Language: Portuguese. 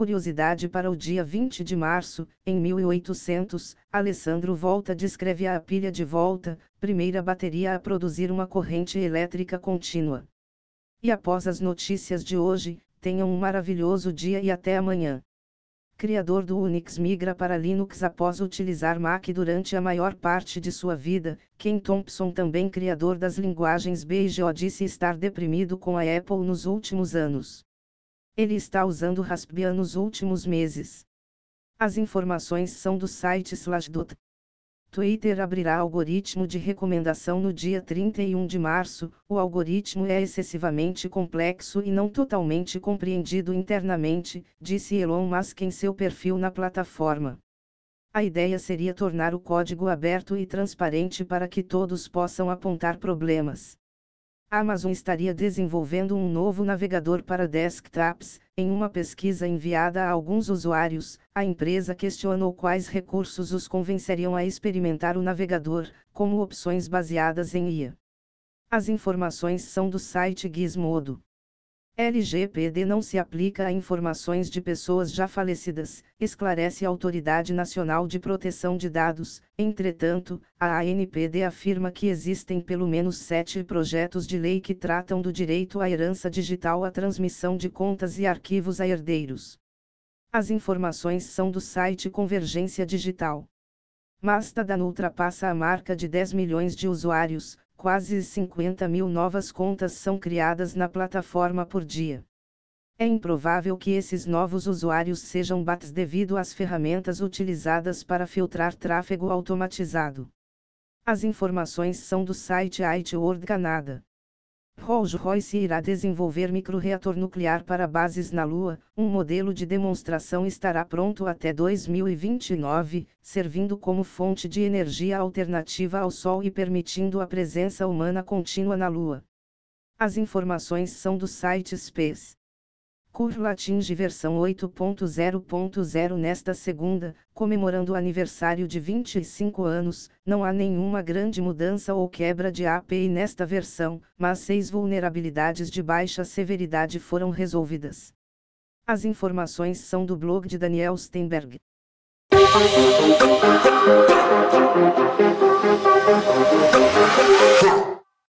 Curiosidade para o dia 20 de março, em 1800, Alessandro Volta descreve a pilha de volta, primeira bateria a produzir uma corrente elétrica contínua. E após as notícias de hoje, tenham um maravilhoso dia e até amanhã. Criador do Unix migra para Linux após utilizar Mac durante a maior parte de sua vida, Ken Thompson também criador das linguagens B e Go disse estar deprimido com a Apple nos últimos anos. Ele está usando Raspbian nos últimos meses. As informações são do site Slashdot. Twitter abrirá algoritmo de recomendação no dia 31 de março. O algoritmo é excessivamente complexo e não totalmente compreendido internamente, disse Elon Musk em seu perfil na plataforma. A ideia seria tornar o código aberto e transparente para que todos possam apontar problemas. Amazon estaria desenvolvendo um novo navegador para desktops. Em uma pesquisa enviada a alguns usuários, a empresa questionou quais recursos os convenceriam a experimentar o navegador, como opções baseadas em IA. As informações são do site Gizmodo. LGPD não se aplica a informações de pessoas já falecidas, esclarece a Autoridade Nacional de Proteção de Dados. Entretanto, a ANPD afirma que existem pelo menos sete projetos de lei que tratam do direito à herança digital, à transmissão de contas e arquivos a herdeiros. As informações são do site Convergência Digital. Mastodon ultrapassa a marca de 10 milhões de usuários, quase 50 mil novas contas são criadas na plataforma por dia. É improvável que esses novos usuários sejam bots devido às ferramentas utilizadas para filtrar tráfego automatizado. As informações são do site IT World Canada. Rolls-Royce irá desenvolver microreator nuclear para bases na Lua. Um modelo de demonstração estará pronto até 2029, servindo como fonte de energia alternativa ao Sol e permitindo a presença humana contínua na Lua. As informações são do site Space. Curva atinge versão 8.0.0 nesta segunda, comemorando o aniversário de 25 anos. Não há nenhuma grande mudança ou quebra de API nesta versão, mas seis vulnerabilidades de baixa severidade foram resolvidas. As informações são do blog de Daniel Steinberg.